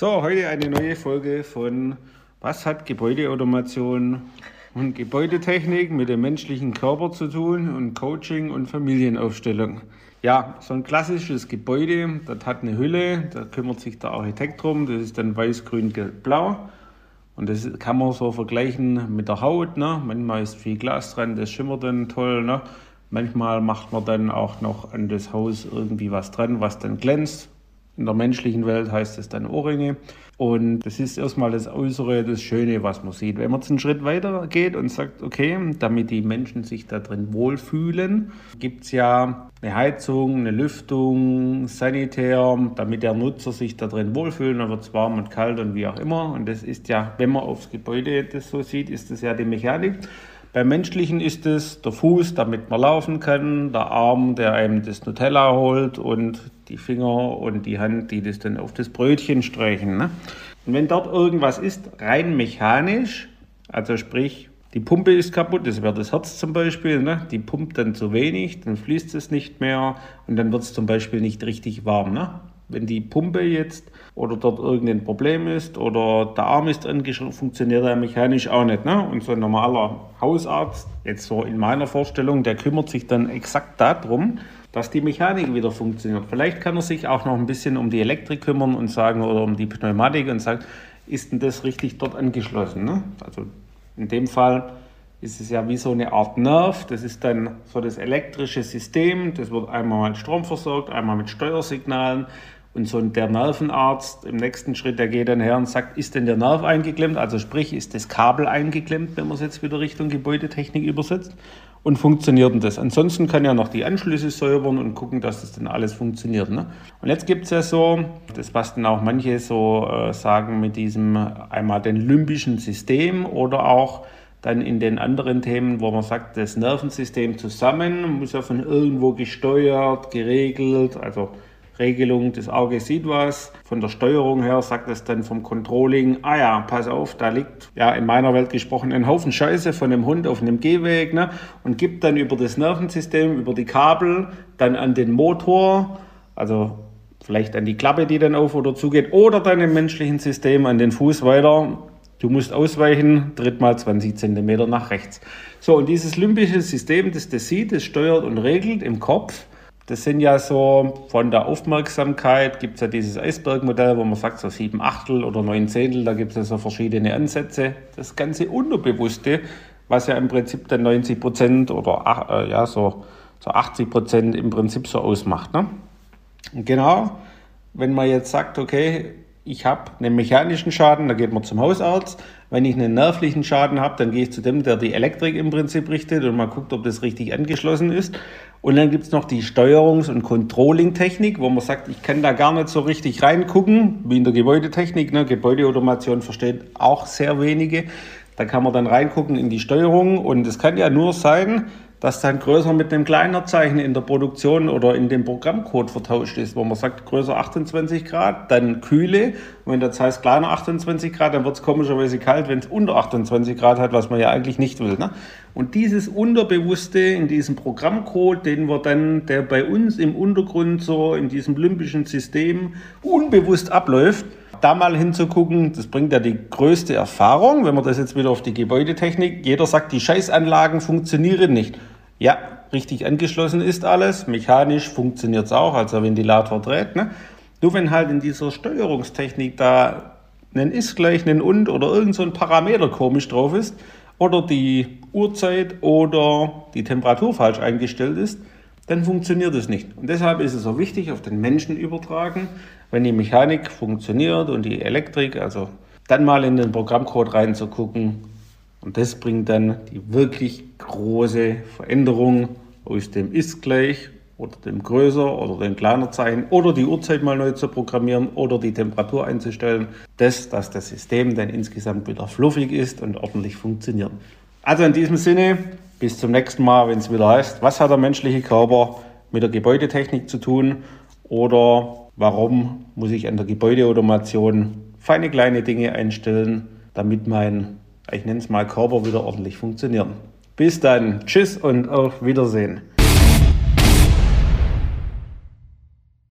So, heute eine neue Folge von Was hat Gebäudeautomation und Gebäudetechnik mit dem menschlichen Körper zu tun und Coaching und Familienaufstellung. Ja, so ein klassisches Gebäude, das hat eine Hülle, da kümmert sich der Architekt drum, das ist dann weiß, grün, gelb, blau. Und das kann man so vergleichen mit der Haut. Ne? Manchmal ist viel Glas dran, das schimmert dann toll. Ne? Manchmal macht man dann auch noch an das Haus irgendwie was dran, was dann glänzt. In der menschlichen Welt heißt es dann Ohrringe. Und das ist erstmal das Äußere, das Schöne, was man sieht. Wenn man jetzt einen Schritt weiter geht und sagt, okay, damit die Menschen sich da drin wohlfühlen, gibt es ja eine Heizung, eine Lüftung, Sanitär, damit der Nutzer sich da drin wohlfühlt, dann wird es warm und kalt und wie auch immer. Und das ist ja, wenn man aufs Gebäude das so sieht, ist das ja die Mechanik. Beim Menschlichen ist es der Fuß, damit man laufen kann, der Arm, der einem das Nutella holt und die Finger und die Hand, die das dann auf das Brötchen streichen. Ne? Und wenn dort irgendwas ist, rein mechanisch, also sprich, die Pumpe ist kaputt, das wäre das Herz zum Beispiel, ne? die pumpt dann zu wenig, dann fließt es nicht mehr und dann wird es zum Beispiel nicht richtig warm. Ne? Wenn die Pumpe jetzt oder dort irgendein Problem ist oder der Arm ist angeschraubt, funktioniert er mechanisch auch nicht. Ne? Und so ein normaler Hausarzt, jetzt so in meiner Vorstellung, der kümmert sich dann exakt darum, dass die Mechanik wieder funktioniert. Vielleicht kann er sich auch noch ein bisschen um die Elektrik kümmern und sagen oder um die Pneumatik und sagt, ist denn das richtig dort angeschlossen? Ne? Also in dem Fall ist es ja wie so eine Art Nerv. Das ist dann so das elektrische System. Das wird einmal mit Strom versorgt, einmal mit Steuersignalen. Und so der Nervenarzt im nächsten Schritt, der geht dann her und sagt, ist denn der Nerv eingeklemmt? Also sprich, ist das Kabel eingeklemmt, wenn man es jetzt wieder Richtung Gebäudetechnik übersetzt? Und funktioniert denn das? Ansonsten kann ja noch die Anschlüsse säubern und gucken, dass das dann alles funktioniert. Ne? Und jetzt gibt es ja so, das was dann auch manche so äh, sagen mit diesem einmal den limbischen System oder auch dann in den anderen Themen, wo man sagt, das Nervensystem zusammen muss ja von irgendwo gesteuert, geregelt, also Regelung, das Auge sieht was. Von der Steuerung her sagt es dann vom Controlling, ah ja, pass auf, da liegt, ja, in meiner Welt gesprochen, ein Haufen Scheiße von einem Hund auf einem Gehweg, ne? Und gibt dann über das Nervensystem, über die Kabel, dann an den Motor, also vielleicht an die Klappe, die dann auf oder zugeht, oder dann im menschlichen System an den Fuß weiter. Du musst ausweichen, tritt mal 20 Zentimeter nach rechts. So, und dieses limbische System, das das sieht, das steuert und regelt im Kopf, das sind ja so von der Aufmerksamkeit, gibt es ja dieses Eisbergmodell, wo man sagt, so sieben Achtel oder neun Zehntel, da gibt es ja so verschiedene Ansätze. Das ganze Unterbewusste, was ja im Prinzip dann 90 Prozent oder äh, ja, so, so 80 Prozent im Prinzip so ausmacht. Ne? Und genau, wenn man jetzt sagt, okay, ich habe einen mechanischen Schaden, dann geht man zum Hausarzt. Wenn ich einen nervlichen Schaden habe, dann gehe ich zu dem, der die Elektrik im Prinzip richtet und mal guckt, ob das richtig angeschlossen ist. Und dann gibt es noch die Steuerungs- und Controlling-Technik, wo man sagt, ich kann da gar nicht so richtig reingucken, wie in der Gebäudetechnik. Ne? Gebäudeautomation versteht auch sehr wenige. Da kann man dann reingucken in die Steuerung und es kann ja nur sein, dass dann größer mit einem kleiner Zeichen in der Produktion oder in dem Programmcode vertauscht ist, wo man sagt größer 28 Grad, dann kühle. Und wenn das heißt kleiner 28 Grad, dann wird es komischerweise kalt, wenn es unter 28 Grad hat, was man ja eigentlich nicht will. Ne? Und dieses Unterbewusste in diesem Programmcode, den wir dann, der bei uns im Untergrund so in diesem limbischen System unbewusst abläuft, da mal hinzugucken, das bringt ja die größte Erfahrung, wenn man das jetzt wieder auf die Gebäudetechnik, jeder sagt, die Scheißanlagen funktionieren nicht. Ja, richtig angeschlossen ist alles. Mechanisch funktioniert es auch, also Ventilator dreht. Ne? Nur wenn halt in dieser Steuerungstechnik da ein ist gleich ein und oder irgend so ein Parameter komisch drauf ist oder die Uhrzeit oder die Temperatur falsch eingestellt ist, dann funktioniert es nicht. Und deshalb ist es so wichtig, auf den Menschen übertragen, wenn die Mechanik funktioniert und die Elektrik, also dann mal in den Programmcode reinzugucken, und das bringt dann die wirklich große Veränderung aus dem ist gleich oder dem größer oder dem kleiner Zeichen oder die Uhrzeit mal neu zu programmieren oder die Temperatur einzustellen, das, dass das System dann insgesamt wieder fluffig ist und ordentlich funktioniert. Also in diesem Sinne, bis zum nächsten Mal, wenn es wieder heißt, was hat der menschliche Körper mit der Gebäudetechnik zu tun oder warum muss ich an der Gebäudeautomation feine kleine Dinge einstellen, damit mein ich nenne es mal Körper wieder ordentlich funktionieren. Bis dann, tschüss und auf Wiedersehen.